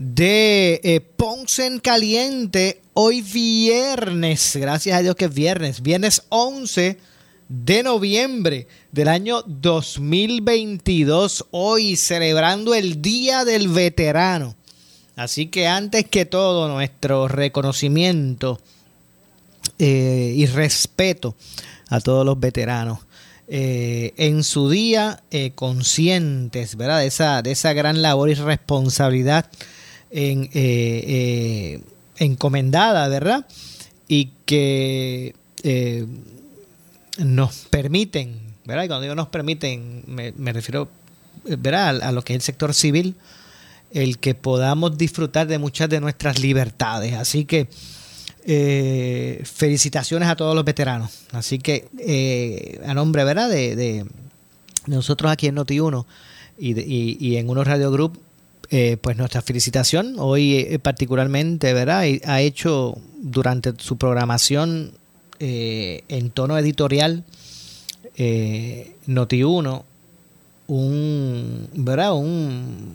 de eh, Ponce en Caliente hoy viernes. Gracias a Dios que es viernes. Viernes 11 de noviembre del año 2022. Hoy celebrando el Día del Veterano. Así que antes que todo nuestro reconocimiento eh, y respeto a todos los veteranos. Eh, en su día conscientes, ¿verdad? De esa, de esa gran labor y responsabilidad eh, eh, encomendada, ¿verdad? Y que eh, nos permiten, ¿verdad? Y cuando digo nos permiten, me, refiero, ¿verdad? A, lo que es el sector civil, el que podamos disfrutar de muchas de nuestras libertades. Así que felicitaciones a todos los veteranos. Así que a nombre, ¿verdad? De, nosotros aquí en Noti1 y, y en Unos Radio Group, eh, pues nuestra felicitación. Hoy eh, particularmente, ¿verdad? Ha hecho durante su programación eh, en tono editorial Noti1 un, ¿verdad? Un,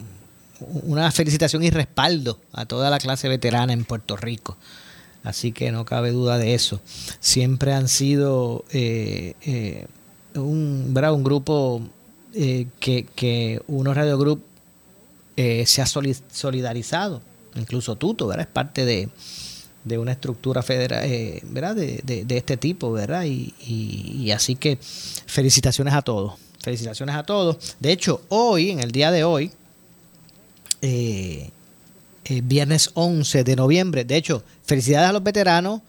una felicitación y respaldo a toda la clase veterana en Puerto Rico. Así que no cabe duda de eso. Siempre han sido un, ¿verdad? un grupo que, que uno Radio Group eh, se ha solidarizado, incluso Tuto, ¿verdad? Es parte de, una estructura federal, eh, ¿verdad? De, este tipo, ¿verdad? Y, así que felicitaciones a todos, felicitaciones a todos. De hecho, hoy, en el día de hoy, eh, viernes 11 de noviembre, de hecho, felicidades a los veteranos.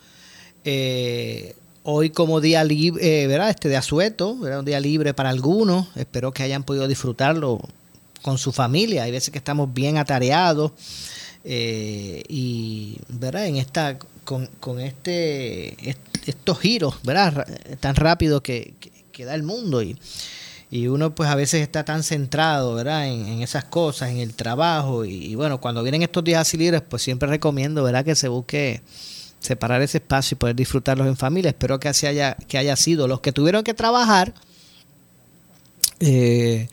hoy como día libre, ¿verdad? Este de asueto, ¿verdad? Un día libre para algunos. Espero que hayan podido disfrutarlo con su familia. Hay veces que estamos bien atareados eh, y, ¿verdad? En esta, con, con este, estos giros, ¿verdad? Tan rápido que, que, da el mundo y, y, uno pues a veces está tan centrado, ¿verdad? En, esas cosas, en el trabajo y, bueno, cuando vienen estos días así libres, pues siempre recomiendo, ¿verdad? Que se busque separar ese espacio y poder disfrutarlos en familia. Espero que así haya, que haya sido. Los que tuvieron que trabajar, eh,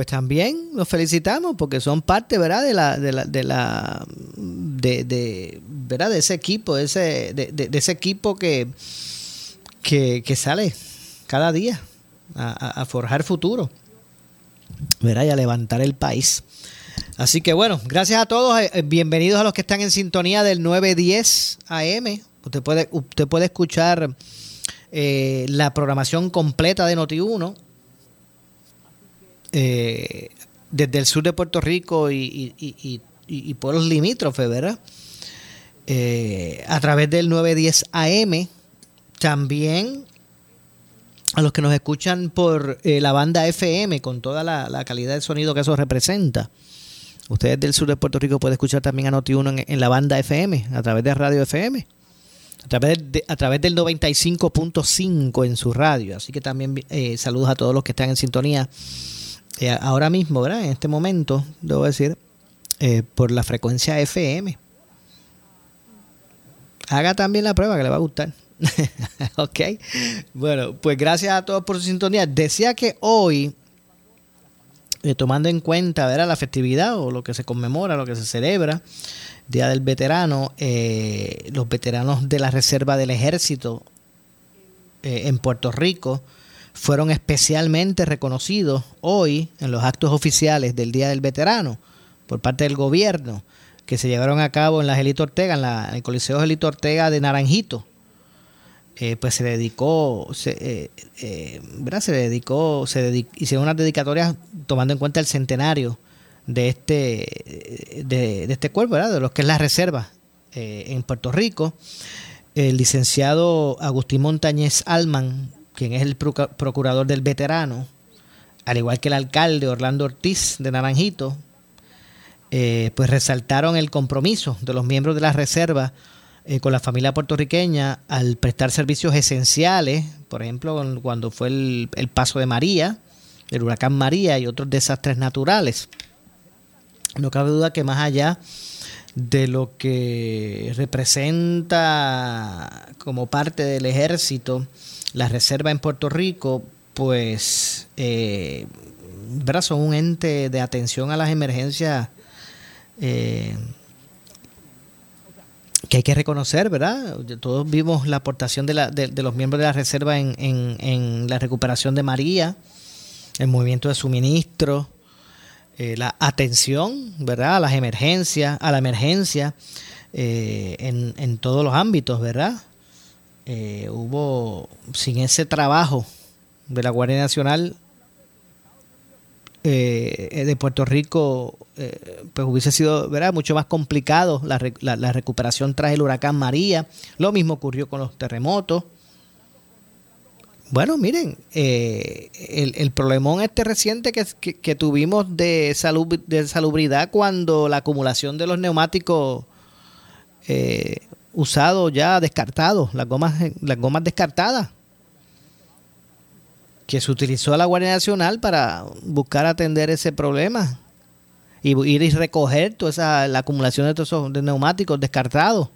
pues también los felicitamos porque son parte, ¿verdad? De la, de la, de la, de, ¿verdad? De ese equipo, de ese, de, ese equipo que, que, sale cada día a, forjar futuro, ¿verdad? Y a levantar el país. Así que bueno, gracias a todos. Eh, eh, bienvenidos a los que están en sintonía del 910 AM. Usted puede, usted puede escuchar eh, la programación completa de Noti1 eh, desde el sur de Puerto Rico y, y, y, pueblos limítrofes, ¿verdad? Eh, a través del 910 AM, también a los que nos escuchan por eh, la banda FM, con toda la, calidad de sonido que eso representa. Ustedes del sur de Puerto Rico pueden escuchar también a Noti1 en, la banda FM, a través de Radio FM, a través, a través del 95.5 en su radio. Así que también saludos a todos los que están en sintonía eh, ahora mismo, ¿verdad? En este momento, debo decir, eh, por la frecuencia FM. Haga también la prueba que le va a gustar. ok. Bueno, pues gracias a todos por su sintonía. Decía que hoy, eh, tomando en cuenta ¿verdad? la festividad o lo que se conmemora, lo que se celebra, Día del Veterano, los veteranos de la Reserva del Ejército en Puerto Rico fueron especialmente reconocidos hoy en los actos oficiales del Día del Veterano por parte del gobierno que se llevaron a cabo en la Gelito Ortega, en, la, el Coliseo Gelito Ortega de Naranjito. eh, pues se dedicó, se, eh, ¿verdad? Se dedicó, se hicieron unas dedicatorias tomando en cuenta el centenario de este, de, este cuerpo. De lo que es la reserva en Puerto Rico. El licenciado Agustín Montañez Alman, quien es el procurador del veterano, al igual que el alcalde Orlando Ortiz de Naranjito, eh, pues resaltaron el compromiso de los miembros de la reserva eh, con la familia puertorriqueña al prestar servicios esenciales, por ejemplo, cuando fue el, paso de María, el huracán María y otros desastres naturales. No cabe duda que más allá de lo que representa como parte del ejército la reserva en Puerto Rico, pues eh, son un ente de atención a las emergencias eh, que hay que reconocer, ¿verdad? Todos vimos la aportación de, la, de, los miembros de la reserva en, en, la recuperación de María, el movimiento de suministro, eh, la atención, ¿verdad? A las emergencias, a la emergencia eh, en, en, todos los ámbitos, ¿verdad? hubo, sin ese trabajo de la Guardia Nacional eh, de Puerto Rico, eh, pues hubiese sido ¿verdad? mucho más complicado la, la, recuperación tras el huracán María. Lo mismo ocurrió con los terremotos. Bueno, miren, eh, el, el, problemón este reciente que, que, tuvimos de, salud, de salubridad cuando la acumulación de los neumáticos usados ya descartados, las gomas, las gomas descartadas que se utilizó la Guardia Nacional para buscar atender ese problema y ir y recoger toda esa, la acumulación de todos esos neumáticos descartados.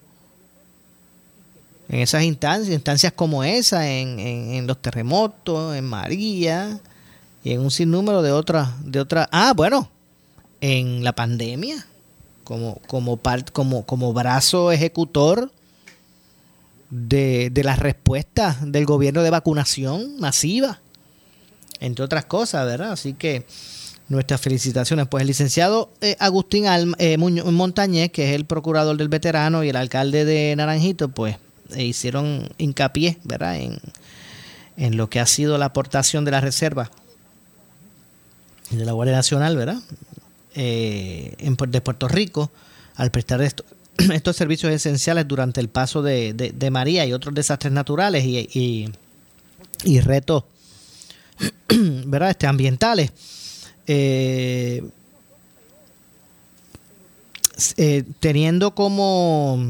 En esas instancias, instancias como esa, en, en, los terremotos, en María y en un sinnúmero de otras, de otras. Ah, bueno, en la pandemia, como, como, como, como brazo ejecutor de, de las respuestas del gobierno de vacunación masiva entre otras cosas, ¿verdad? Así que nuestras felicitaciones. Pues el licenciado eh, Agustín eh, Montañez, que es el procurador del veterano y el alcalde de Naranjito, pues eh, hicieron hincapié, ¿verdad? En, en, lo que ha sido la aportación de la reserva de la Guardia Nacional, ¿verdad? En, de Puerto Rico al prestar estos servicios esenciales durante el paso de, María y otros desastres naturales y, y, y retos ¿verdad? Este, ambientales. Eh, eh, teniendo como,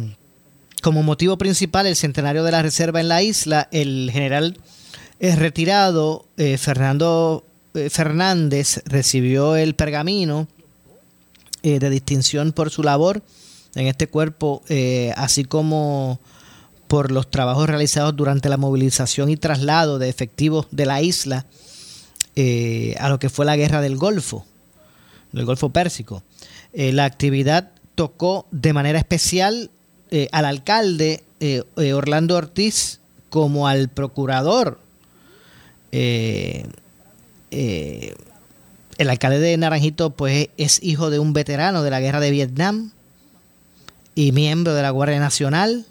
como motivo principal el centenario de la reserva en la isla, el general eh, retirado Fernando Fernández recibió el pergamino de distinción por su labor en este cuerpo, así como por los trabajos realizados durante la movilización y traslado de efectivos de la isla eh, a lo que fue la guerra del Golfo, del Golfo Pérsico. Eh, la actividad tocó de manera especial eh, al alcalde Orlando Ortiz como al procurador. el alcalde de Naranjito pues es hijo de un veterano de la guerra de Vietnam y miembro de la Guardia Nacional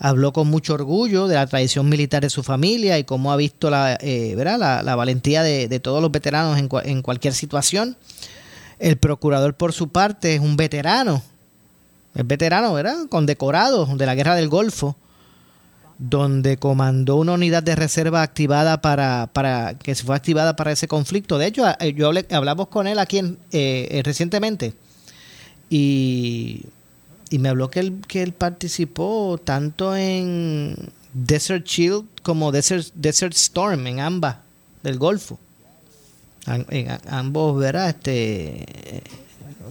habló con mucho orgullo de la tradición militar de su familia y cómo ha visto la, eh, ¿verdad? la, valentía de, todos los veteranos en, en, cualquier situación. El procurador, por su parte, es un veterano, es veterano, ¿verdad? Condecorado de la Guerra del Golfo, donde comandó una unidad de reserva activada para, para que se fue activada para ese conflicto. De hecho, yo hablé, hablamos con él aquí en, eh, eh, recientemente y y me habló que él, que él participó tanto en Desert Shield como Desert, Desert Storm, en ambas del Golfo. En, ambos, ¿verdad? Este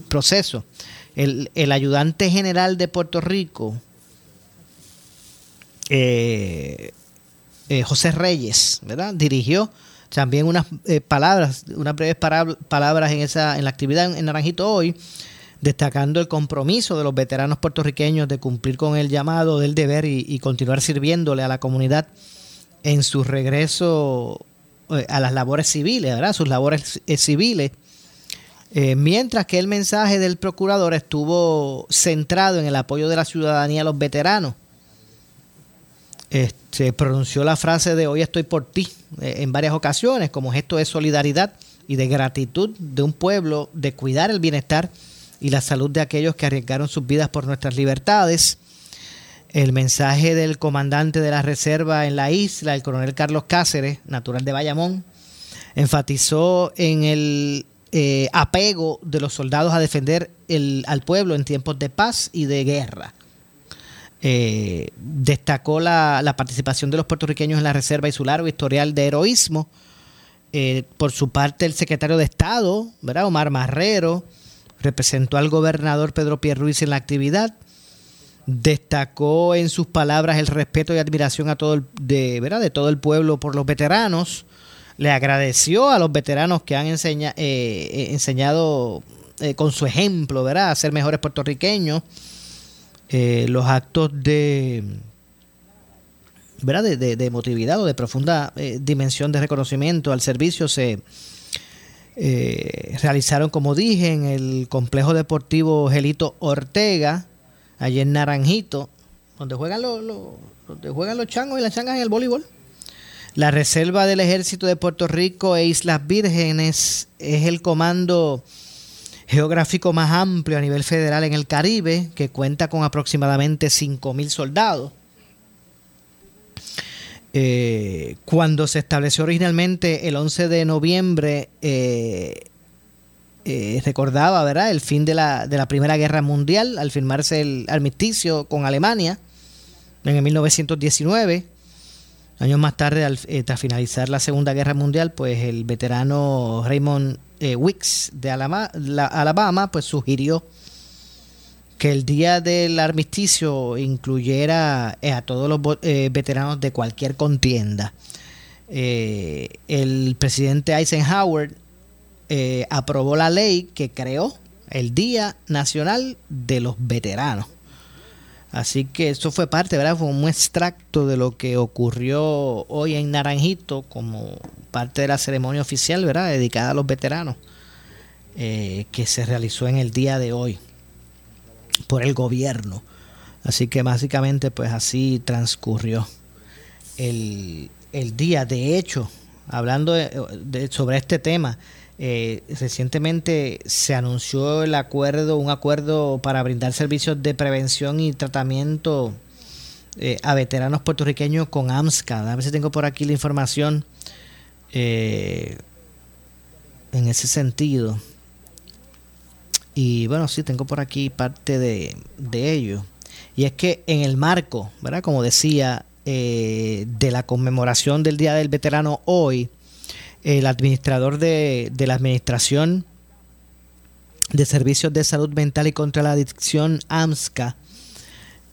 proceso. El, el, ayudante general de Puerto Rico, eh, eh, José Reyes, ¿verdad? Dirigió también unas eh, palabras, unas breves palabras en esa en la actividad en Naranjito hoy destacando el compromiso de los veteranos puertorriqueños de cumplir con el llamado del deber y, continuar sirviéndole a la comunidad en su regreso eh, a las labores civiles, ¿verdad? sus labores eh, civiles. Eh, mientras que el mensaje del procurador estuvo centrado en el apoyo de la ciudadanía a los veteranos, este, pronunció la frase de hoy estoy por ti eh, en varias ocasiones como gesto de solidaridad y de gratitud de un pueblo de cuidar el bienestar y la salud de aquellos que arriesgaron sus vidas por nuestras libertades. El mensaje del comandante de la reserva en la isla, el coronel Carlos Cáceres, natural de Bayamón, enfatizó en el eh, apego de los soldados a defender al pueblo en tiempos de paz y de guerra. Eh, destacó la, participación de los puertorriqueños en la reserva y su largo historial de heroísmo. Eh, por su parte, el secretario de Estado, ¿verdad? Omar Marrero, representó al gobernador Pedro Pierruiz en la actividad. Destacó en sus palabras el respeto y admiración a todo el, de, ¿verdad? de todo el pueblo por los veteranos. Le agradeció a los veteranos que han eh, enseñado con su ejemplo ¿verdad? a ser mejores puertorriqueños eh, los actos de, ¿verdad? De, emotividad o de profunda eh, dimensión de reconocimiento al servicio se eh, realizaron, como dije, en el complejo deportivo Gelito Ortega, allí en Naranjito, donde juegan los, donde juegan los changos y las changas en el voleibol. La Reserva del Ejército de Puerto Rico e Islas Vírgenes es el comando geográfico más amplio a nivel federal en el Caribe, que cuenta con aproximadamente 5.000 soldados. Eh, cuando se estableció originalmente el 11 de noviembre, eh, eh, recordaba ¿verdad? el fin de la, de la Primera Guerra Mundial al firmarse el armisticio con Alemania en el 1919. Años más tarde, al, tras finalizar la Segunda Guerra Mundial, pues el veterano Raymond eh, Wicks de Alabama, pues sugirió que el día del armisticio incluyera eh, a todos los eh, veteranos de cualquier contienda. el presidente Eisenhower aprobó la ley que creó el Día Nacional de los Veteranos. Así que eso fue parte, ¿verdad? Fue un extracto de lo que ocurrió hoy en Naranjito como parte de la ceremonia oficial, ¿verdad? Dedicada a los veteranos, eh, que se realizó en el día de hoy por el gobierno. Así que básicamente pues así transcurrió el, día. De hecho, hablando sobre este tema, eh, recientemente se anunció el acuerdo, un acuerdo para brindar servicios de prevención y tratamiento eh, a veteranos puertorriqueños con AMSCA. A ver si tengo por aquí la información eh, en ese sentido. Y bueno, sí, tengo por aquí parte de, ello. Y es que en el marco, ¿verdad? Como decía, de la conmemoración del Día del Veterano hoy, el administrador de, la Administración de Servicios de Salud Mental y contra la Adicción, AMSCA,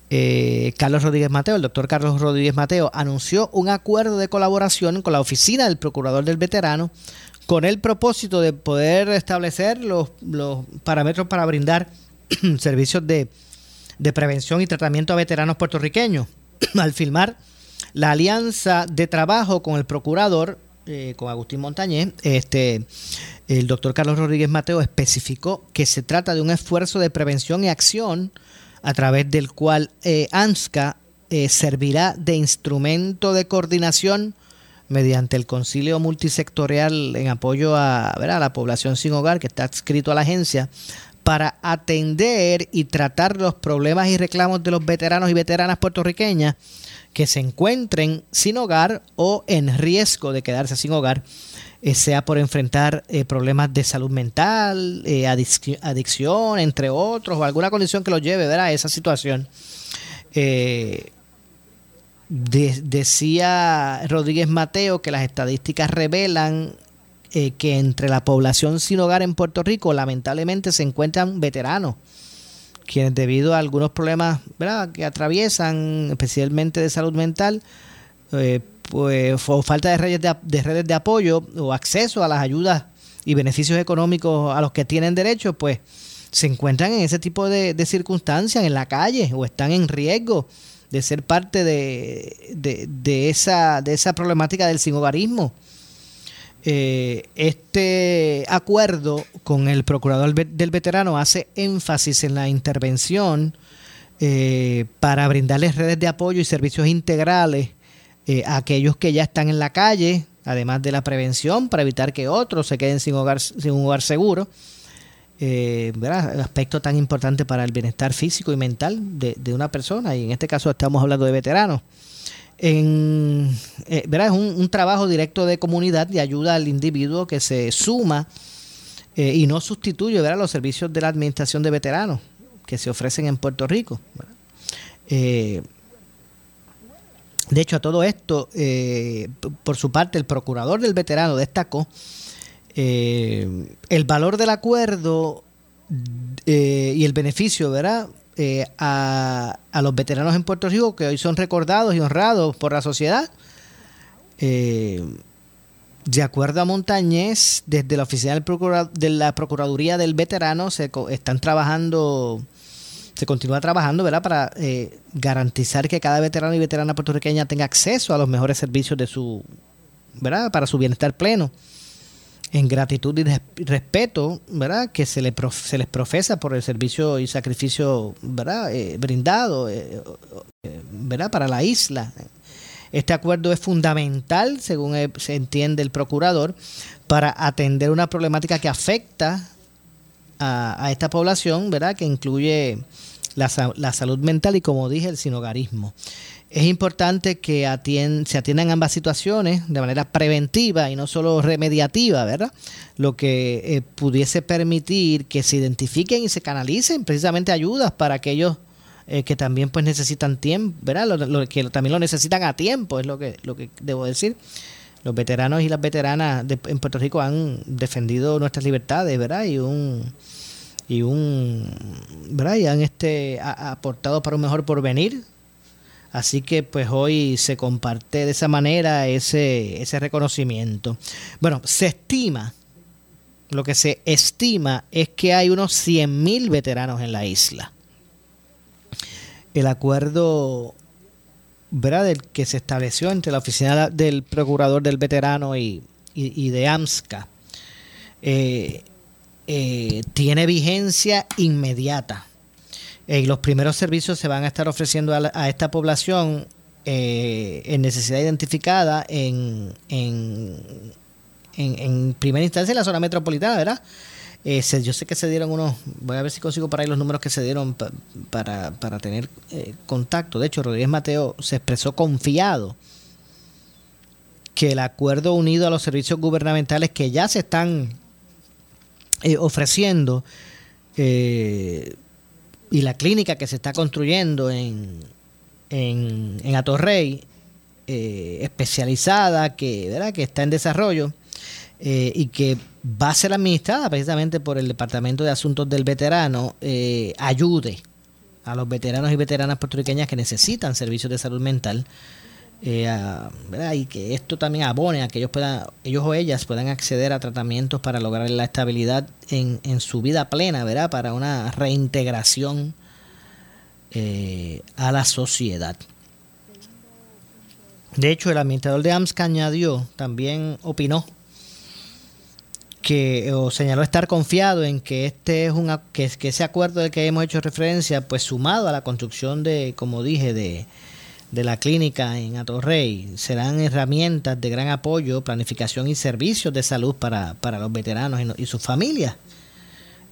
eh, Carlos Rodríguez Mateo, el doctor Carlos Rodríguez Mateo, anunció un acuerdo de colaboración con la oficina del Procurador del Veterano con el propósito de poder establecer los, parámetros para brindar servicios de, de prevención y tratamiento a veteranos puertorriqueños. Al firmar la alianza de trabajo con el Procurador, eh, con Agustín Montañez, este, el doctor Carlos Rodríguez Mateo especificó que se trata de un esfuerzo de prevención y acción a través del cual eh, ANSCA eh, servirá de instrumento de coordinación mediante el concilio multisectorial en apoyo a, a la población sin hogar que está adscrito a la agencia para atender y tratar los problemas y reclamos de los veteranos y veteranas puertorriqueñas que se encuentren sin hogar o en riesgo de quedarse sin hogar, eh, sea por enfrentar eh, problemas de salud mental, eh, adicción, entre otros, o alguna condición que los lleve a esa situación. decía Rodríguez Mateo que las estadísticas revelan que entre la población sin hogar en Puerto Rico lamentablemente se encuentran veteranos quienes debido a algunos problemas que atraviesan, especialmente de salud mental, eh, pues, o falta de redes de, redes de apoyo o acceso a las ayudas y beneficios económicos a los que tienen derecho, pues se encuentran en ese tipo de, circunstancias en la calle o están en riesgo de ser parte de, de, esa, de esa problemática del sinhogarismo. Eh, este acuerdo con el procurador del veterano hace énfasis en la intervención eh, para brindarles redes de apoyo y servicios integrales eh, a aquellos que ya están en la calle, además de la prevención para evitar que otros se queden sin, hogar, sin un hogar seguro. Eh, aspecto tan importante para el bienestar físico y mental de, una persona, y en este caso estamos hablando de veteranos. En, eh, ¿verdad? Es un, trabajo directo de comunidad y ayuda al individuo que se suma eh, y no sustituye ¿verdad? los servicios de la administración de veteranos que se ofrecen en Puerto Rico. Eh, de hecho, a todo esto, por su parte, el procurador del veterano destacó el valor del acuerdo y el beneficio, ¿verdad? Eh, a, los veteranos en Puerto Rico que hoy son recordados y honrados por la sociedad. de acuerdo a Montañez, desde la oficina de la Procuraduría del Veterano se están trabajando, se continúa trabajando, ¿verdad? Para garantizar que cada veterano y veterana puertorriqueña tenga acceso a los mejores servicios de su, ¿verdad? Para su bienestar pleno en gratitud y respeto, ¿verdad? Que se, le se les profesa por el servicio y sacrificio, ¿verdad? Eh, brindado, eh, eh, ¿verdad? Para la isla. Este acuerdo es fundamental, según se entiende el procurador, para atender una problemática que afecta a, a esta población, ¿verdad? Que incluye la, la salud mental y, como dije, el sinogarismo. Es importante que se atiendan ambas situaciones de manera preventiva y no solo remediativa, ¿verdad? Lo que eh, pudiese permitir que se identifiquen y se canalicen precisamente ayudas para aquellos eh, que también pues necesitan tiempo, ¿verdad? Lo, que también lo necesitan a tiempo, es lo que, lo que debo decir. Los veteranos y las veteranas en Puerto Rico han defendido nuestras libertades, ¿verdad? Y un y un han este aportado para un mejor porvenir Así que pues hoy se comparte de esa manera ese, ese reconocimiento. Bueno, se estima, lo que se estima es que hay unos 100.000 veteranos en la isla. El acuerdo ¿verdad? Del que se estableció entre la oficina del procurador del veterano y, de AMSCA eh, eh, tiene vigencia inmediata y los primeros servicios se van a estar ofreciendo a, esta población eh, en necesidad identificada en, en, en, primera instancia en la zona metropolitana, ¿verdad? Eh, yo sé que se dieron unos, voy a ver si consigo para ahí los números que se dieron para, para tener eh, contacto. De hecho, Rodríguez Mateo se expresó confiado que el acuerdo unido a los servicios gubernamentales que ya se están ofreciendo eh, y la clínica que se está construyendo en, en, en Atorrey, eh, especializada, que, ¿verdad? que está en desarrollo eh, y que va a ser administrada precisamente por el Departamento de Asuntos del Veterano, eh, ayude a los veteranos y veteranas puertorriqueñas que necesitan servicios de salud mental eh, y que esto también abone a que ellos puedan, ellos o ellas puedan acceder a tratamientos para lograr la estabilidad en, en su vida plena, ¿verdad? Para una reintegración eh, a la sociedad. De hecho, el administrador de AMSCA añadió, también opinó que o señaló estar confiado en que este es un que, que ese acuerdo del que hemos hecho referencia, pues sumado a la construcción de, como dije, de de la clínica en Atorrey serán herramientas de gran apoyo, planificación y servicios de salud para, los veteranos y, sus familias.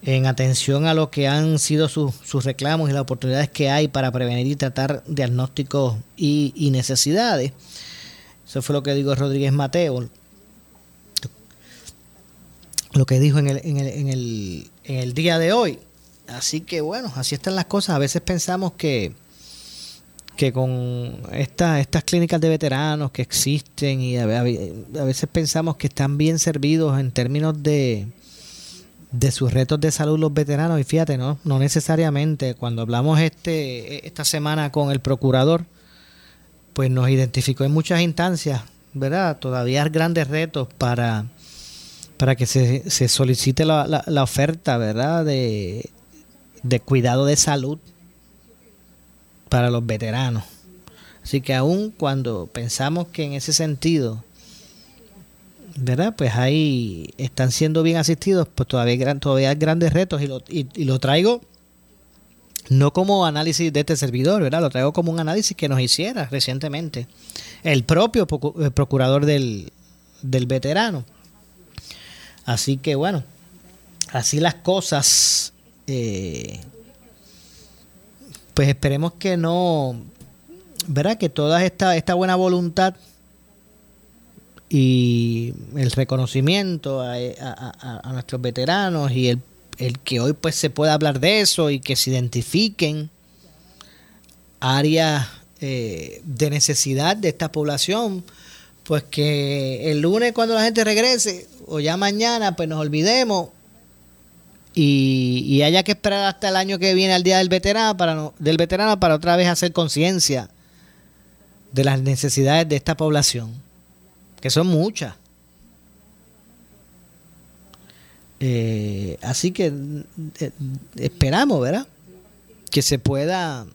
En atención a lo que han sido sus, reclamos y las oportunidades que hay para prevenir y tratar diagnósticos y, necesidades. Eso fue lo que dijo Rodríguez Mateo. Lo que dijo en el, en el, en el, en el día de hoy. Así que bueno, así están las cosas. A veces pensamos que, que con esta, estas clínicas de veteranos que existen y a, veces pensamos que están bien servidos en términos de, de sus retos de salud los veteranos y fíjate, no, no necesariamente. Cuando hablamos este esta semana con el procurador, pues nos identificó en muchas instancias, ¿verdad? Todavía hay grandes retos para, para que se, se solicite la, la, la oferta, ¿verdad? De, de cuidado de salud para los veteranos. Así que aún cuando pensamos que en ese sentido, ¿verdad? Pues ahí están siendo bien asistidos, pues todavía, todavía hay grandes retos y lo, y, lo traigo no como análisis de este servidor, ¿verdad? Lo traigo como un análisis que nos hiciera recientemente el propio procurador del, del veterano. Así que bueno, así las cosas, eh, pues esperemos que no, ¿verdad? Que toda esta, esta buena voluntad y el reconocimiento a, nuestros veteranos y el el que hoy pues se pueda hablar de eso y que se identifiquen áreas eh, de necesidad de esta población, pues que el lunes cuando la gente regrese o ya mañana pues nos olvidemos y, haya que esperar hasta el año que viene al día del veterano para del veterano para otra vez hacer conciencia de las necesidades de esta población, que son muchas. Eh, así que eh, esperamos, ¿verdad? Que se pueda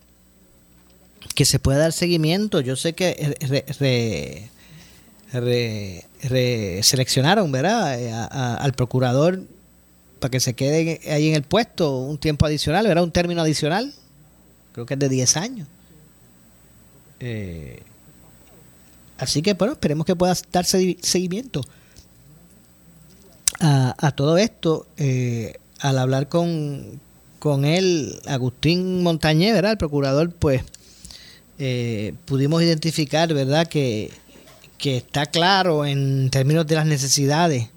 que se pueda dar seguimiento. Yo sé que re, seleccionaron, ¿verdad? Eh, al procurador para que se quede ahí en el puesto un tiempo adicional, ¿verdad? Un término adicional. Creo que es de 10 años. así que, bueno, esperemos que pueda darse seguimiento a, todo esto, eh, al hablar con, con él, Agustín Montañé, ¿verdad? El procurador, pues eh, pudimos identificar, ¿verdad? Que, que está claro en términos de las necesidades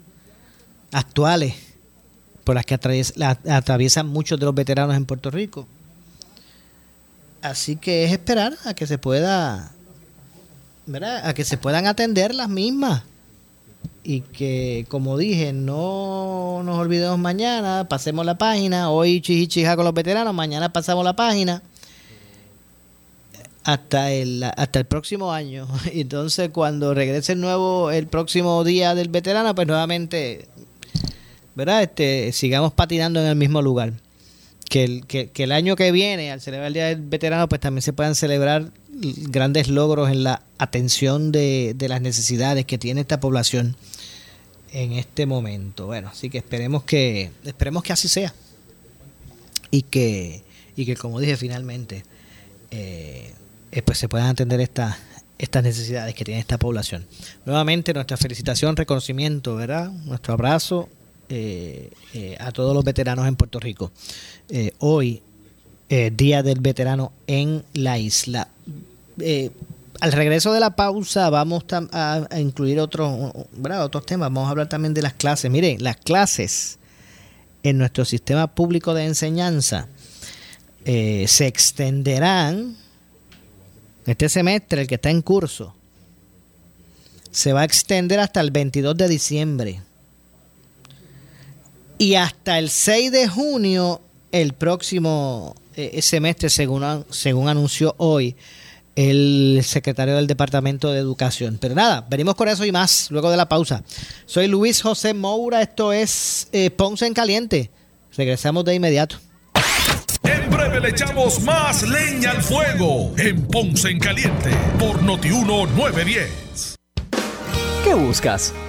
actuales por las que atraviesan muchos de los veteranos en Puerto Rico. Así que es esperar a que se pueda, ¿verdad? A que se puedan atender las mismas y que, como dije, no nos olvidemos mañana, pasemos la página, hoy chichija con los veteranos, mañana pasamos la página hasta el hasta el próximo año. Entonces, cuando regrese el nuevo el próximo día del veterano, pues nuevamente ¿verdad? Este sigamos patinando en el mismo lugar. Que el, que, el año que viene, al celebrar el Día del Veterano, pues también se puedan celebrar grandes logros en la atención de, de las necesidades que tiene esta población en este momento. Bueno, así que esperemos que esperemos que así sea y que y que como dije finalmente eh, eh, pues se puedan atender estas estas necesidades que tiene esta población. Nuevamente nuestra felicitación, reconocimiento, ¿verdad? Nuestro abrazo eh, a todos los veteranos en Puerto Rico. hoy, Día del Veterano en la isla al regreso de la pausa vamos a, incluir otros, otros temas. Vamos a hablar también de las clases. Miren, las clases en nuestro sistema público de enseñanza eh, se extenderán este semestre, el que está en curso, se va a extender hasta el 22 de diciembre. Y hasta el 6 de junio, el próximo eh, semestre, según, según anunció hoy el secretario del Departamento de Educación. Pero nada, venimos con eso y más luego de la pausa. Soy Luis José Moura, esto es eh, Ponce en Caliente. Regresamos de inmediato. En breve le echamos más leña al fuego en Ponce en Caliente por Notiuno 910. ¿Qué buscas?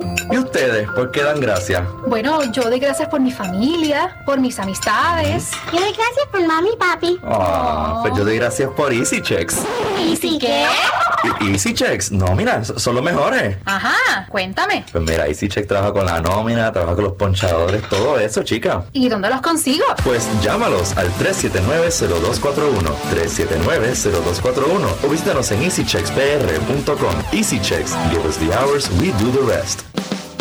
¿Y ustedes por qué dan gracias? Bueno, yo doy gracias por mi familia, por mis amistades. Yo doy gracias por mami y papi. Ah, pues yo doy gracias por Easy Checks. ¿Easy qué? Easy Checks, no, mira, son los mejores. Ajá, cuéntame. Pues mira, Easy Checks trabaja con la nómina, trabaja con los ponchadores, todo eso, chica. ¿Y dónde los consigo? Pues llámalos al 379-0241, 379-0241 o visítanos en easycheckspr.com. Easy Checks, give us the hours, we do the rest.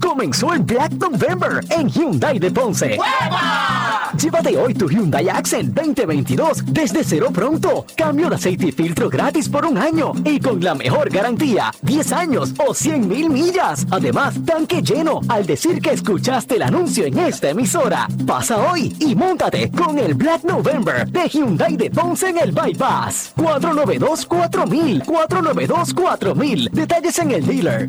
Comenzó el Black November en Hyundai de Ponce. Llévate hoy tu Hyundai Accent 2022 desde cero pronto. Cambio de aceite y filtro gratis por un año y con la mejor garantía, 10 años o 100 mil millas. Además, tanque lleno al decir que escuchaste el anuncio en esta emisora. Pasa hoy y móntate con el Black November de Hyundai de Ponce en el Bypass. 492 4000 492 4000. Detalles en el dealer.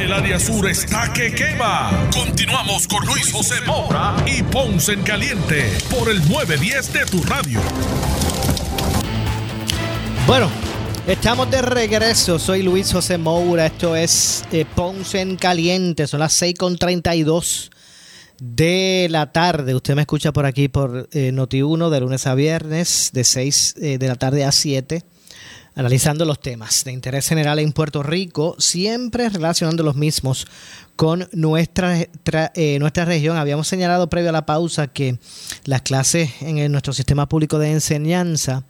El área sur está que quema. Continuamos con Luis José Moura y Ponce en Caliente por el 910 de tu radio. Bueno, estamos de regreso. Soy Luis José Moura. Esto es eh, Ponce en Caliente. Son las 6.32 de la tarde. Usted me escucha por aquí por eh, Noti1 de lunes a viernes, de 6 eh, de la tarde a 7 analizando los temas de interés general en Puerto Rico, siempre relacionando los mismos con nuestra, eh, nuestra región. Habíamos señalado previo a la pausa que las clases en nuestro sistema público de enseñanza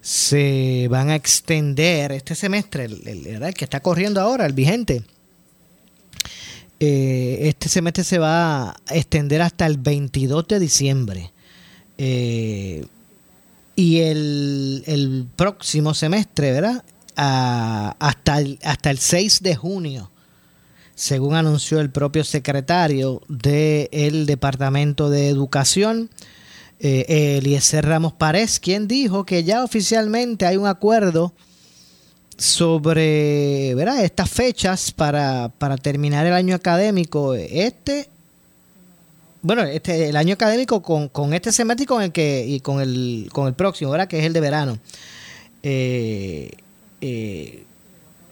se van a extender este semestre, el, que está corriendo ahora, el vigente. Eh, este semestre se va a extender hasta el 22 de diciembre. Eh, y el, próximo semestre, ¿verdad? hasta, el, hasta el 6 de junio, según anunció el propio secretario del Departamento de Educación, eh, Eliezer Ramos Párez, quien dijo que ya oficialmente hay un acuerdo sobre ¿verdad? estas fechas para, para terminar el año académico este bueno, este, el año académico con, con este semestre y con el que y con el, con el próximo, ¿verdad? Que es el de verano. Eh, eh,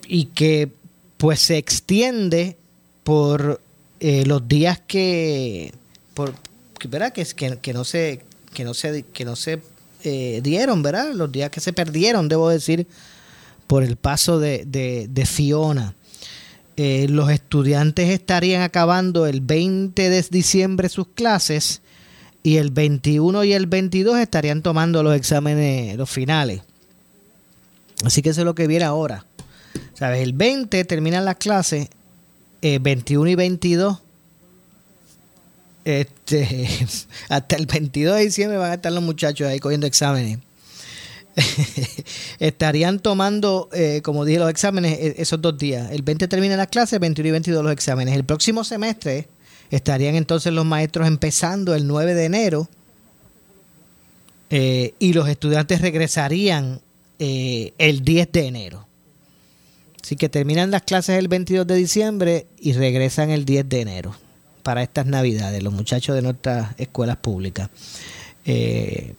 y que pues se extiende por eh, los días que por ¿verdad? Que, que, que no se que no se que no se dieron, ¿verdad? Los días que se perdieron, debo decir, por el paso de, de, de Fiona. Eh, los estudiantes estarían acabando el 20 de diciembre sus clases y el 21 y el 22 estarían tomando los exámenes, los finales. Así que eso es lo que viene ahora. ¿Sabes? El 20 terminan las clases, 21 eh, y 22. Este, hasta el 22 de diciembre van a estar los muchachos ahí cogiendo exámenes. estarían tomando, eh, como dije, los exámenes eh, esos dos días. El 20 terminan las clases, 21 y 22 los exámenes. El próximo semestre estarían entonces los maestros empezando el 9 de enero y los estudiantes regresarían el 10 de enero. Así que terminan las clases el 22 de diciembre y regresan el 10 de enero para estas navidades, los muchachos de nuestras escuelas públicas. Eh,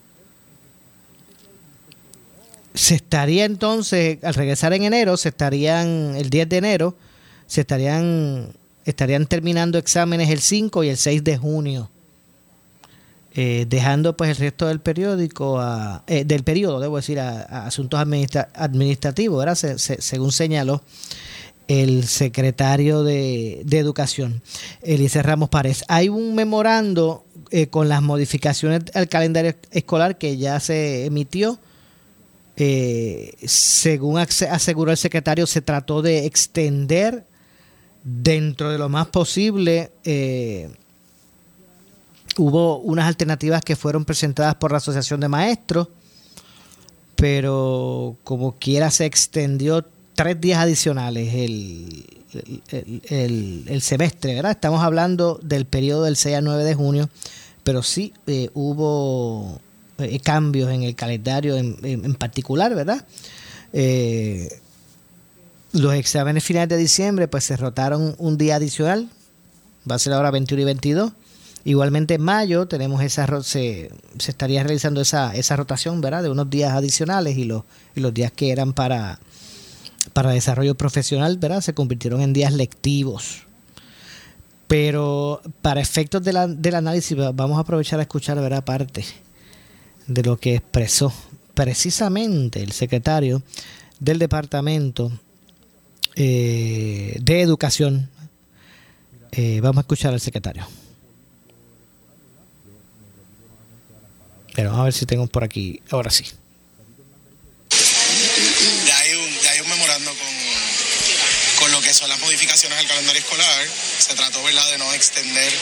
se estaría entonces, al regresar en enero, se estarían, el 10 de enero, se estarían, estarían terminando exámenes el 5 y el 6 de junio eh, dejando pues el resto del periódico a, eh, del periodo, debo decir, a, asuntos administrativos, ¿verdad? según señaló el secretario de, Educación, Elise Ramos Párez. Hay un memorando eh, con las modificaciones al calendario escolar que ya se emitió. Según aseguró el secretario, se trató de extender dentro de lo más posible Hubo unas alternativas que fueron presentadas por la Asociación de Maestros, pero como quiera se extendió tres días adicionales el, el, semestre, ¿verdad? Estamos hablando del periodo del 6 al 9 de junio, pero sí eh, hubo eh, cambios en el calendario en, particular, ¿verdad? Eh, los exámenes finales de diciembre pues se rotaron un día adicional, va a ser ahora 21 y 22 Igualmente en mayo tenemos esa se, se estaría realizando esa, esa rotación, ¿verdad? De unos días adicionales y los, y los días que eran para, para desarrollo profesional, ¿verdad? Se convirtieron en días lectivos. Pero para efectos del análisis vamos a aprovechar a escuchar, ¿verdad? Parte de lo que expresó precisamente el secretario del Departamento eh, de Educación. Eh, vamos a escuchar al secretario. Pero vamos a ver si tengo por aquí. Ahora sí. Modificaciones al calendario escolar. Se trató ¿verdad? de no extender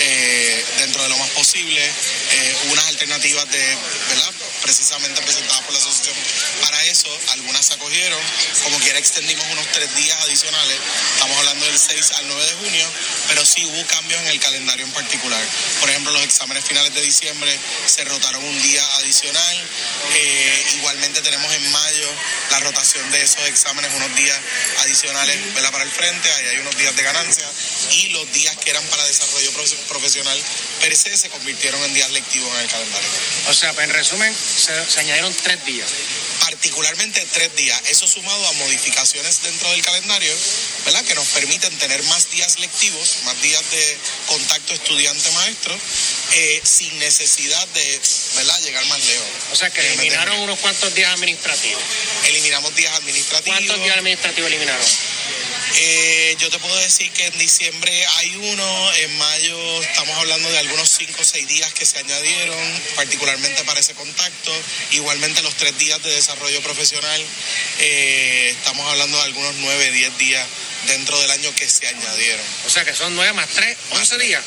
eh, dentro de lo más posible eh, unas alternativas de, ¿verdad? precisamente presentadas por la asociación. Para eso, algunas se acogieron, como quiera extendimos unos tres días adicionales, estamos hablando del 6 al 9 de junio, pero sí hubo cambios en el calendario en particular. Por ejemplo, los exámenes finales de diciembre se rotaron un día adicional, eh, igualmente tenemos en mayo la rotación de esos exámenes, unos días adicionales para el frente, ahí hay unos días de ganancia, y los días que eran para desarrollo profesional per se se convirtieron en días lectivos en el calendario. O sea, en resumen, se, añadieron tres días particularmente tres días. Eso sumado a modificaciones dentro del calendario, ¿verdad? Que nos permiten tener más días lectivos, más días de contacto estudiante-maestro, eh, sin necesidad de, ¿verdad? Llegar más lejos. O sea, que eliminaron unos cuantos días administrativos. Eliminamos días administrativos. ¿Cuántos días administrativos eliminaron? Eh, yo te puedo decir que en diciembre hay uno, en mayo estamos hablando de algunos 5 o 6 días que se añadieron, particularmente para ese contacto. Igualmente los tres días de desarrollo profesional, eh, estamos hablando de algunos 9, 10 días dentro del año que se añadieron. O sea que son 9 más 3, 11 días.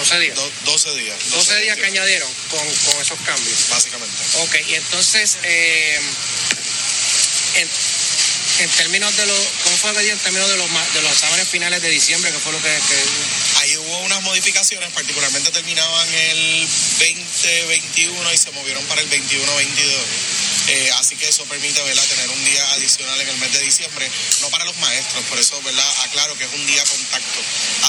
11 días. 12 días. 12, días, que añadieron con, esos cambios. Básicamente. Ok, y entonces, eh, en términos de los, ¿cómo fue que en términos de los, de los exámenes finales de diciembre, que fue lo que, Ahí hubo unas modificaciones, particularmente terminaban el 2021 y se movieron para el 21-22. Eh, así que eso permite ¿verdad? tener un día adicional en el mes de diciembre, no para los maestros, por eso ¿verdad? aclaro que es un día contacto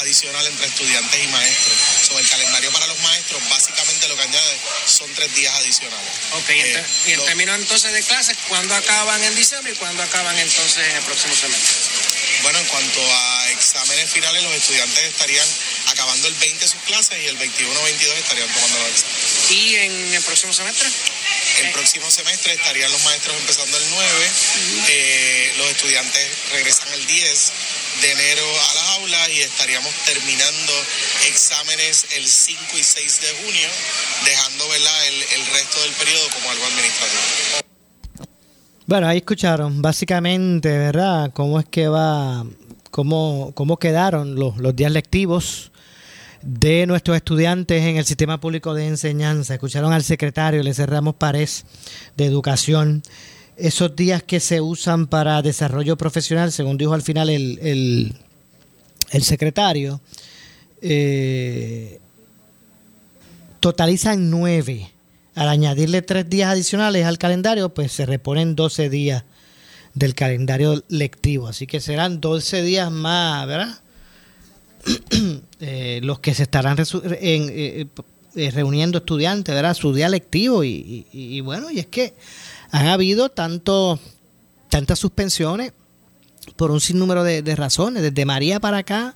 adicional entre estudiantes y maestros. Sobre el calendario para los maestros, básicamente lo que añade son tres días adicionales. Ok, eh, y en términos entonces de clases, ¿cuándo acaban en diciembre y cuándo acaban entonces en el próximo semestre? Bueno, en cuanto a exámenes finales, los estudiantes estarían acabando el 20 sus clases y el 21-22 estarían tomando los exámenes. ¿Y en el próximo semestre? El próximo semestre estarían los maestros empezando el 9, eh, los estudiantes regresan el 10 de enero a las aulas y estaríamos terminando exámenes el 5 y 6 de junio, dejando ¿verdad? El, el resto del periodo como algo administrativo. Bueno, ahí escucharon básicamente, ¿verdad? Cómo es que va, cómo, cómo quedaron los, los días lectivos de nuestros estudiantes en el sistema público de enseñanza. Escucharon al secretario, le cerramos Párez, de Educación. Esos días que se usan para desarrollo profesional, según dijo al final el, el, el secretario, eh, totalizan nueve. Al añadirle tres días adicionales al calendario, pues se reponen 12 días del calendario lectivo. Así que serán 12 días más, ¿verdad? eh, los que se estarán eh, eh, reuniendo estudiantes, ¿verdad? Su día lectivo. Y, bueno, y es que han habido tanto, tantas suspensiones por un sinnúmero de, de razones. Desde María para acá,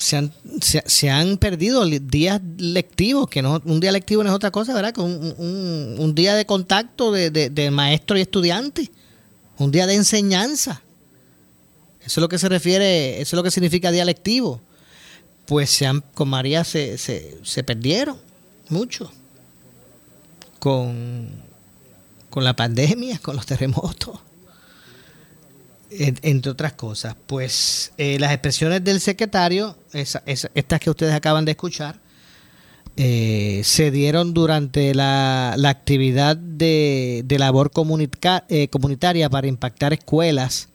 se han, se, se, han perdido días lectivos, que no un día lectivo no es otra cosa, ¿verdad? Un, un día de contacto de, de, de, maestro y estudiante, un día de enseñanza. Eso es lo que se refiere, eso es lo que significa día lectivo. Pues se han, con María se, se, se perdieron mucho. Con, con la pandemia, con los terremotos entre otras cosas. Pues eh, las expresiones del secretario, esa, esa, estas que ustedes acaban de escuchar, eh, se dieron durante la, la actividad de, de labor eh, comunitaria para impactar escuelas.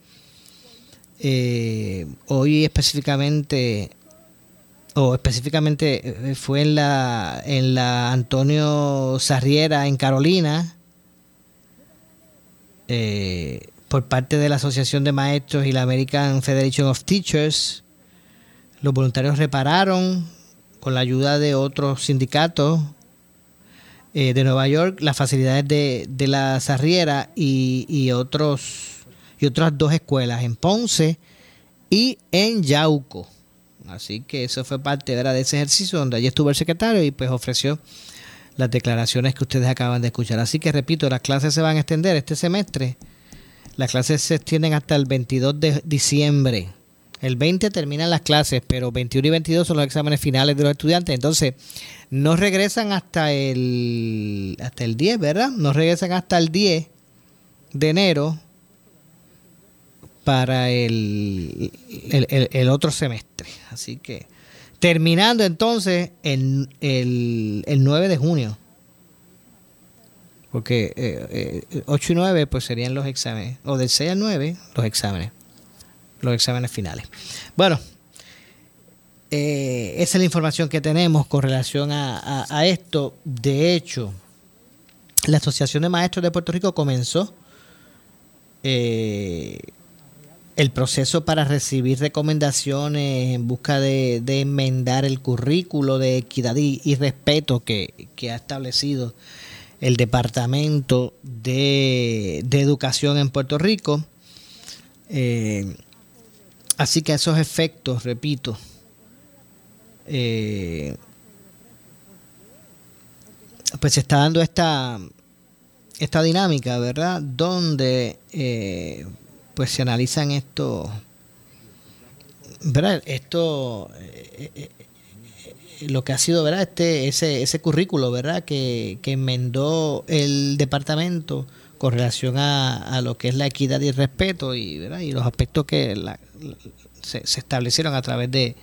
Eh, hoy específicamente, o específicamente fue en la, en la Antonio Sarriera en Carolina. Por parte de la Asociación de Maestros y la American Federation of Teachers. Los voluntarios repararon, con la ayuda de otros sindicatos eh, de Nueva York, las facilidades de, la Sarriera y, y, otros, y otras dos escuelas, en Ponce y en Yauco. Así que eso fue parte ¿verdad? de ese ejercicio donde allí estuvo el secretario y pues ofreció las declaraciones que ustedes acaban de escuchar. Así que repito, las clases se van a extender este semestre las clases se extienden hasta el 22 de diciembre. El 20 terminan las clases, pero 21 y 22 son los exámenes finales de los estudiantes. Entonces, no regresan hasta el, hasta el 10, ¿verdad? No regresan hasta el 10 de enero para el, el, otro semestre. Así que, terminando entonces el, el 9 de junio porque eh, eh, 8 y 9 pues serían los exámenes, o del 6 al 9 los exámenes, los exámenes finales. Bueno, eh, esa es la información que tenemos con relación a, esto. De hecho, la Asociación de Maestros de Puerto Rico comenzó eh, el proceso para recibir recomendaciones en busca de, de enmendar el currículo de equidad y, respeto que ha establecido el Departamento de, de Educación en Puerto Rico. Eh, así que a esos efectos, repito, eh, pues se está dando esta, esta dinámica, ¿verdad? Donde eh, pues se analizan esto, ¿verdad? Esto, eh, lo que ha sido verdad este ese ese currículo verdad que, que enmendó el departamento con relación a, a, lo que es la equidad y el respeto y verdad y los aspectos que la, se, se, establecieron a través de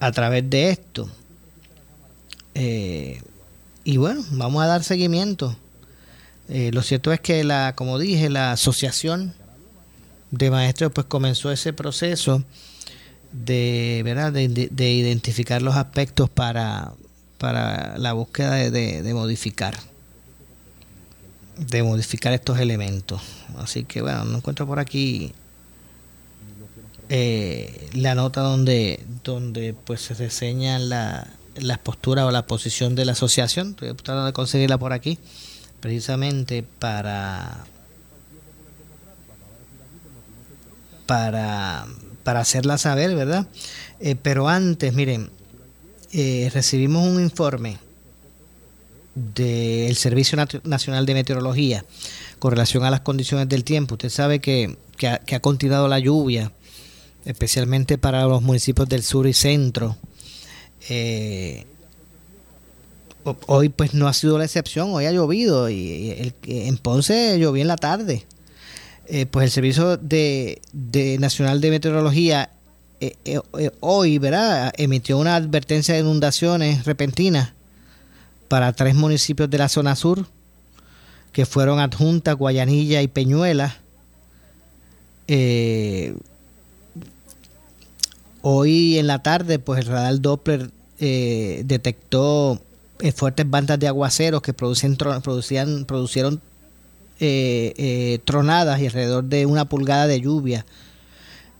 a través de esto. Eh, y bueno vamos a dar seguimiento. Eh, lo cierto es que la como dije la asociación de maestros pues comenzó ese proceso de, ¿verdad? De, de, de, identificar los aspectos para, para la búsqueda de, de, de, modificar de modificar estos elementos así que bueno no encuentro por aquí eh, la nota donde donde pues se reseña la, las posturas o la posición de la asociación estoy tratando de conseguirla por aquí precisamente para para para hacerla saber, ¿verdad? Eh, pero antes, miren, eh, recibimos un informe del Servicio Nacional de Meteorología con relación a las condiciones del tiempo. Usted sabe que, ha, continuado la lluvia, especialmente para los municipios del sur y centro. Eh, hoy pues no ha sido la excepción, hoy ha llovido y el, en Ponce llovió en la tarde. Eh, pues el Servicio de, Nacional de Meteorología eh, hoy, ¿verdad? Emitió una advertencia de inundaciones repentinas para tres municipios de la zona sur, que fueron Adjunta, Guayanilla y Peñuela. Eh, hoy en la tarde, pues el radar Doppler eh, detectó eh, fuertes bandas de aguaceros que producen, producían, producieron tronadas y alrededor de una pulgada de lluvia.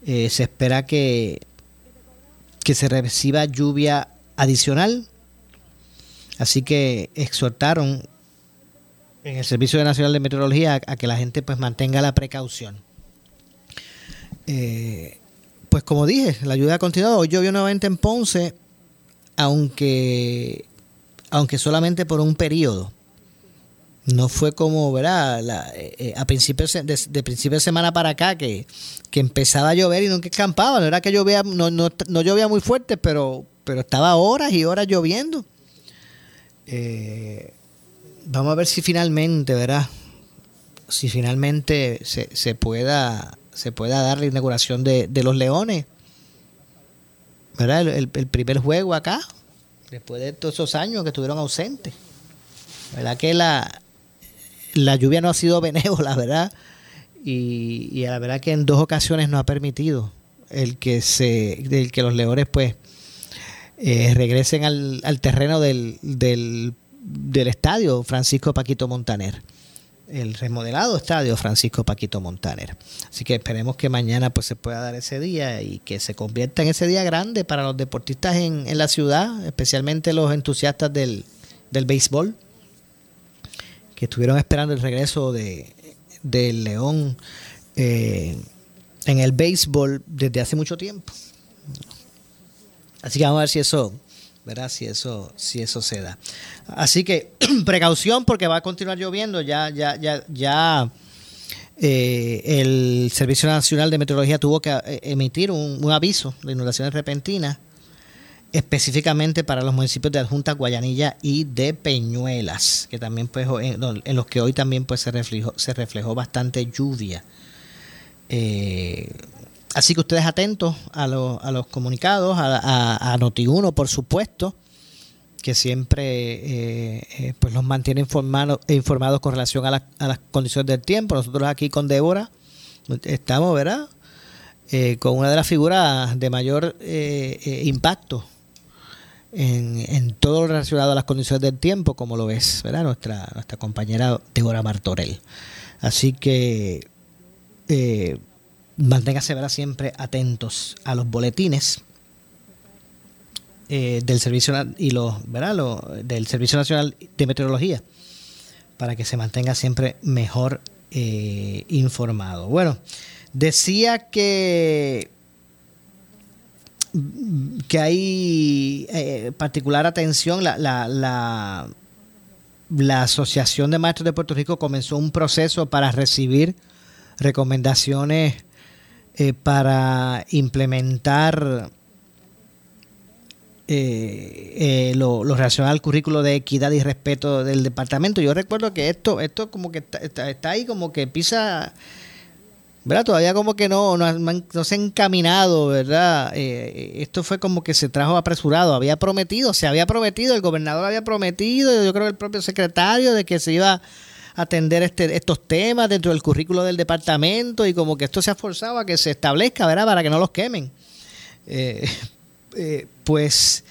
se espera que, que se reciba lluvia adicional Así que exhortaron en el Servicio Nacional de Meteorología a, que la gente pues mantenga la precaución. Eh, pues como dije, la lluvia ha continuado. Hoy llovió nuevamente en Ponce, aunque, aunque solamente por un periodo. No fue como, ¿verdad? Eh, eh, a principios de, de, principio de semana para acá que, empezaba a llover y nunca escampaba. No era que llovía, no, no, no llovía muy fuerte, pero, pero estaba horas y horas lloviendo. Eh, vamos a ver si finalmente, ¿verdad? Si finalmente se, se, pueda, se pueda dar la inauguración de, los Leones. ¿Verdad? El, primer juego acá, después de todos esos años que estuvieron ausentes. ¿Verdad? Que la, la lluvia no ha sido benévola, ¿verdad? Y, la verdad que en dos ocasiones no ha permitido el que se que los leones pues eh, regresen al, al terreno del, del, del, estadio Francisco Paquito Montaner, el remodelado estadio Francisco Paquito Montaner. Así que esperemos que mañana pues se pueda dar ese día y que se convierta en ese día grande para los deportistas en, en la ciudad, especialmente los entusiastas del, del béisbol, que estuvieron esperando el regreso de, del León eh, en el béisbol desde hace mucho tiempo. Así que vamos a ver si eso, ¿verdad? Si eso, si eso se da. Así que precaución porque va a continuar lloviendo. Ya, ya, ya, ya eh, el Servicio Nacional de Meteorología tuvo que eh, emitir un, aviso de inundaciones repentinas específicamente para los municipios de Adjunta, Guayanilla y de Peñuelas, que también pues en, los que hoy también pues se reflejó, se reflejó bastante lluvia. Eh, Así que ustedes atentos a, a los comunicados, a, a, Noti1, por supuesto, que siempre eh, eh, pues los mantiene informados, informados con relación a, las condiciones del tiempo. Nosotros aquí con Débora estamos, ¿verdad? Eh, con una de las figuras de mayor impacto en, en, todo lo relacionado a las condiciones del tiempo, como lo es, ¿verdad? Nuestra, nuestra compañera Débora Martorell. Así que manténgase siempre atentos a los boletines eh, del servicio y los del servicio nacional de meteorología para que se mantenga siempre mejor eh, informado bueno decía que que hay eh, particular atención la, la, la, Asociación de Maestros de Puerto Rico comenzó un proceso para recibir recomendaciones eh, para implementar eh, eh, lo, relacionado al currículo de equidad y respeto del departamento. Yo recuerdo que esto, esto como que está, ahí como que pisa, ¿verdad? Todavía como que no, no, se ha encaminado, ¿verdad? esto fue como que se trajo apresurado, había prometido, se había prometido, el gobernador había prometido, yo creo que el propio secretario de que se iba atender este, estos temas dentro del currículo del departamento y como que esto se ha forzado a que se establezca, ¿verdad? Para que no los quemen. Eh, eh, pues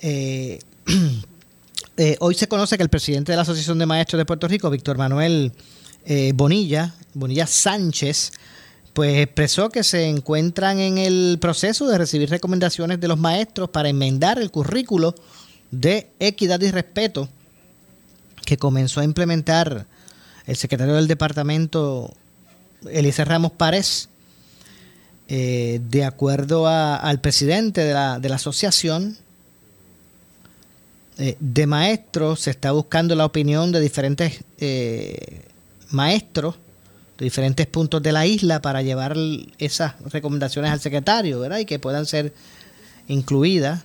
eh, hoy se conoce que el presidente de la Asociación de Maestros de Puerto Rico, Víctor Manuel Bonilla, Bonilla Sánchez, pues expresó que se encuentran en el proceso de recibir recomendaciones de los maestros para enmendar el currículo de equidad y respeto que comenzó a implementar el secretario del departamento, Elise Ramos Párez, eh, de acuerdo al presidente de la, de la asociación, eh, de maestros, se está buscando la opinión de diferentes eh, maestros de diferentes puntos de la isla para llevar esas recomendaciones al secretario, ¿verdad? Y que puedan ser incluidas.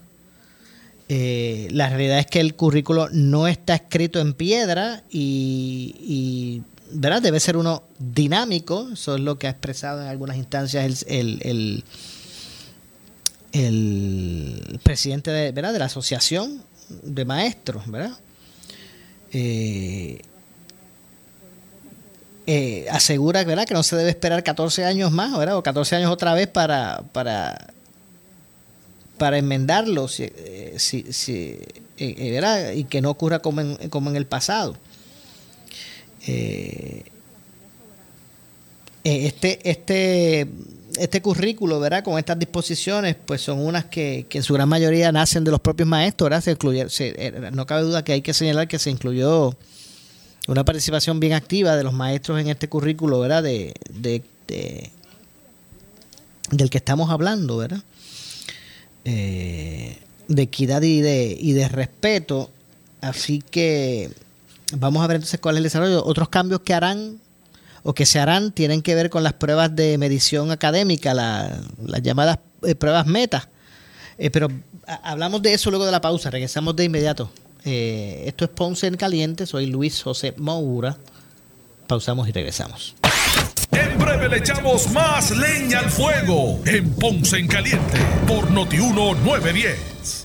Eh, la realidad es que el currículo no está escrito en piedra y, ¿verdad? debe ser uno dinámico. Eso es lo que ha expresado en algunas instancias el, el, el, presidente de, ¿verdad? de la asociación de maestros. ¿verdad? Eh, eh, asegura ¿verdad? que no se debe esperar 14 años más ¿verdad? o 14 años otra vez para, para, para enmendarlo si, eh, eh, y que no ocurra como en, como en el pasado. este, este, este currículo, ¿verdad? Con estas disposiciones, pues son unas que, en su gran mayoría nacen de los propios maestros, ¿verdad? Se incluye, no cabe duda que hay que señalar que se incluyó una participación bien activa de los maestros en este currículo, ¿verdad? De, de, del que estamos hablando, ¿verdad? Eh, de equidad y de, y de respeto. Así que vamos a ver entonces cuál es el desarrollo. Otros cambios que harán o que se harán tienen que ver con las pruebas de medición académica, las llamadas eh, pruebas meta. Eh, pero hablamos de eso luego de la pausa, regresamos de inmediato. Eh, esto es Ponce en Caliente, soy Luis José Moura. Pausamos y regresamos. En breve le echamos más leña al fuego en Ponce en Caliente por Notiuno 910.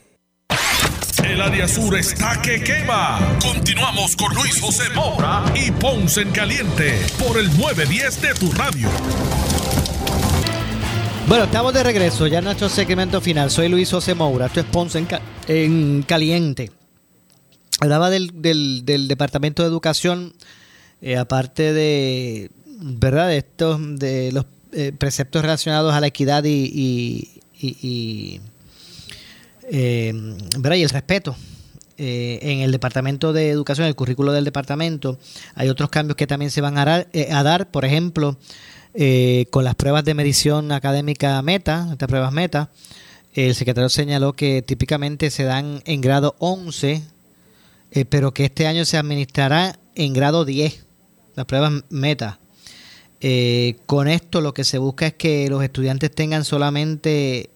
El área sur está que quema. Continuamos con Luis José Moura y Ponce en Caliente por el 910 de tu radio. Bueno, estamos de regreso ya en nuestro segmento final. Soy Luis José Moura, esto es Ponce en, Caliente. Hablaba del, Departamento de Educación, eh, aparte de, ¿verdad? Estos, de los eh, preceptos relacionados a la equidad y eh, y el respeto. Eh, en el Departamento de Educación, el currículo del departamento, hay otros cambios que también se van a, eh, dar, por ejemplo, eh, con las pruebas de medición académica meta, estas pruebas meta, el secretario señaló que típicamente se dan en grado 11, pero que este año se administrará en grado 10, las pruebas meta. con esto lo que se busca es que los estudiantes tengan solamente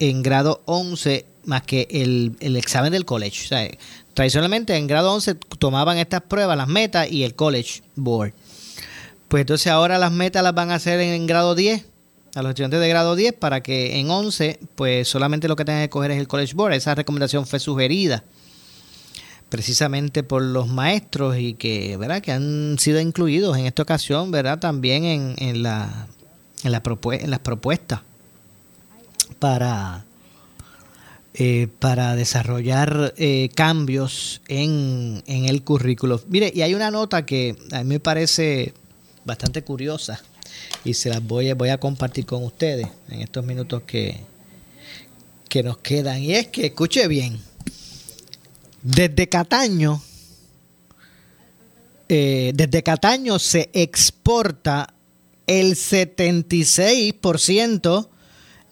en grado 11 más que el, el examen del college. O sea, tradicionalmente en grado 11 tomaban estas pruebas, las metas y el college board. Pues entonces ahora las metas las van a hacer en, grado 10, a los estudiantes de grado 10, para que en 11, pues solamente lo que tengan que coger es el college board. Esa recomendación fue sugerida precisamente por los maestros y que, ¿verdad? que han sido incluidos en esta ocasión, ¿verdad? También en, en, la, en, en las propuestas para, eh, para desarrollar eh, cambios en, en, el currículo. Mire, y hay una nota que a mí me parece bastante curiosa y se las voy a, voy a compartir con ustedes en estos minutos que, que nos quedan. Y es que, escuche bien, desde Cataño, eh, desde Cataño se exporta el 76%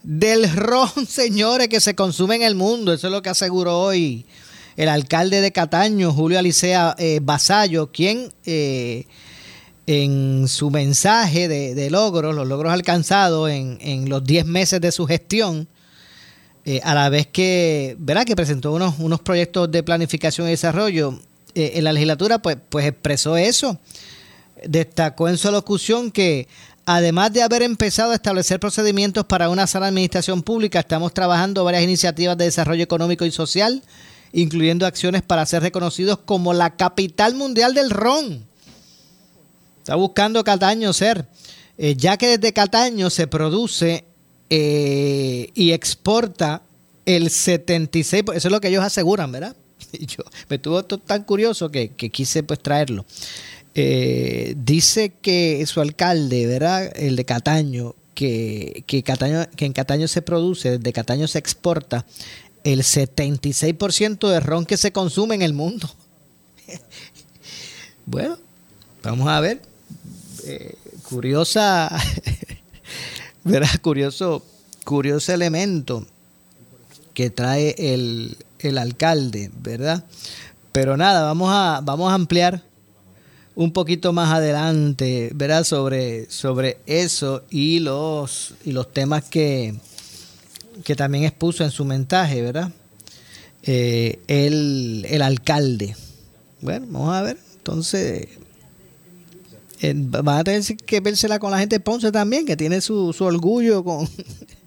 del ron, señores, que se consume en el mundo. Eso es lo que aseguró hoy el alcalde de Cataño, Julio Alicea eh, Basallo, quien eh, en su mensaje de, logros, los logros alcanzados en, los 10 meses de su gestión, eh, a la vez que, ¿verdad? que presentó unos, unos proyectos de planificación y desarrollo en la legislatura, pues, pues expresó eso. Destacó en su locución que Además de haber empezado a establecer procedimientos para una sana administración pública, estamos trabajando varias iniciativas de desarrollo económico y social, incluyendo acciones para ser reconocidos como la capital mundial del ron. Está buscando Cataño ser, eh, ya que desde Cataño se produce eh, y exporta el 76%, eso es lo que ellos aseguran, ¿verdad? yo, me estuvo tan curioso que, quise pues traerlo. Eh, dice que su alcalde, ¿verdad? El de Cataño, que, que, Cataño, que en Cataño se produce, de Cataño se exporta el 76% de ron que se consume en el mundo. bueno, vamos a ver. Eh, curiosa, ¿verdad? Curioso, curioso elemento que trae el, el alcalde, ¿verdad? Pero nada, vamos a, vamos a ampliar un poquito más adelante, ¿verdad? Sobre, sobre eso y los, y los temas que, que también expuso en su mensaje, ¿verdad? Eh, el, el, alcalde. Bueno, vamos a ver. Entonces, eh, van a tener que vérsela con la gente de Ponce también, que tiene su, su orgullo con,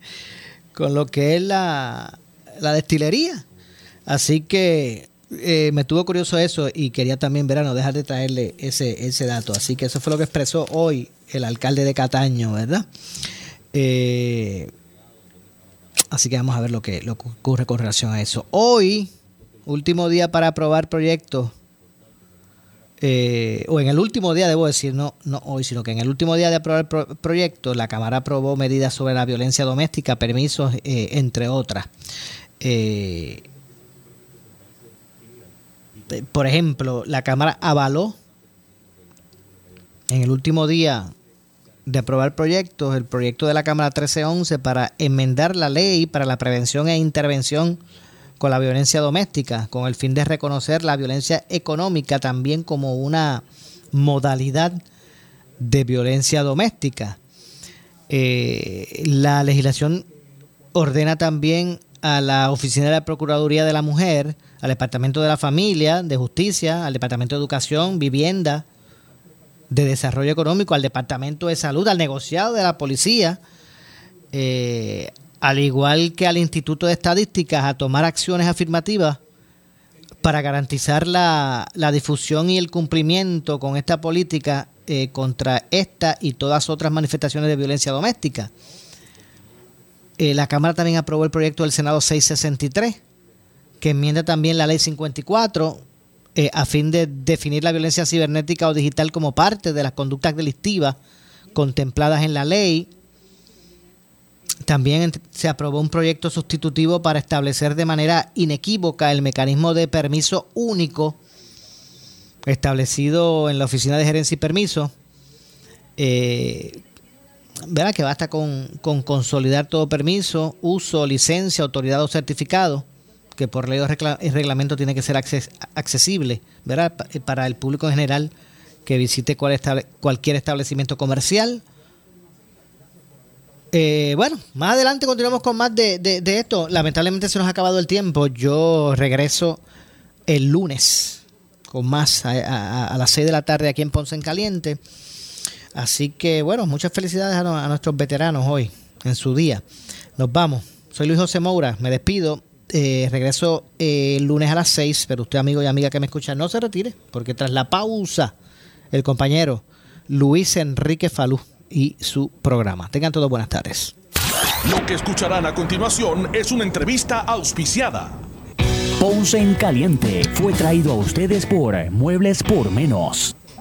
con lo que es la, la destilería. Así que eh, me tuvo curioso eso y quería también, ver no dejar de traerle ese, ese dato. Así que eso fue lo que expresó hoy el alcalde de Cataño, ¿verdad? Eh, así que vamos a ver lo que, lo ocurre con relación a eso. Hoy, último día para aprobar proyectos, eh, o en el último día, debo decir, no, no hoy, sino que en el último día de aprobar el proyecto, la Cámara aprobó medidas sobre la violencia doméstica, permisos, entre otras. Eh, por ejemplo, la Cámara avaló en el último día de aprobar proyectos, el proyecto de la Cámara 1311 para enmendar la ley para la prevención e intervención con la violencia doméstica, con el fin de reconocer la violencia económica también como una modalidad de violencia doméstica. Eh, la legislación ordena también a la Oficina de la Procuraduría de la Mujer, al Departamento de la Familia, de Justicia, al Departamento de Educación, Vivienda, de Desarrollo Económico, al Departamento de Salud, al negociado de la Policía, eh, al igual que al Instituto de Estadísticas, a tomar acciones afirmativas para garantizar la, difusión y el cumplimiento con esta política eh, contra esta y todas otras manifestaciones de violencia doméstica. Eh, la Cámara también aprobó el proyecto del Senado 663, que enmienda también la Ley 54 eh, a fin de definir la violencia cibernética o digital como parte de las conductas delictivas contempladas en la ley. También se aprobó un proyecto sustitutivo para establecer de manera inequívoca el mecanismo de permiso único establecido en la Oficina de Gerencia y Permiso, eh, que basta con, consolidar todo permiso, uso, licencia, autoridad o certificado, que por ley o reglamento tiene que ser accesible ¿verdad? Eh, para el público en general que visite cualquier establecimiento comercial. Eh, bueno, más adelante continuamos con más de, de, esto. Lamentablemente se nos ha acabado el tiempo. Yo regreso el lunes con más a, a las 6 de la tarde aquí en Ponce en Caliente. Así que bueno, muchas felicidades a, nuestros veteranos hoy, en su día. Nos vamos. Soy Luis José Moura, me despido. Eh, regreso eh, el lunes a las 6, pero usted amigo y amiga que me escucha, no se retire, porque tras la pausa, el compañero Luis Enrique Falú y su programa. Tengan todos buenas tardes. Lo que escucharán a continuación es una entrevista auspiciada. Ponce en Caliente fue traído a ustedes por Muebles por Menos.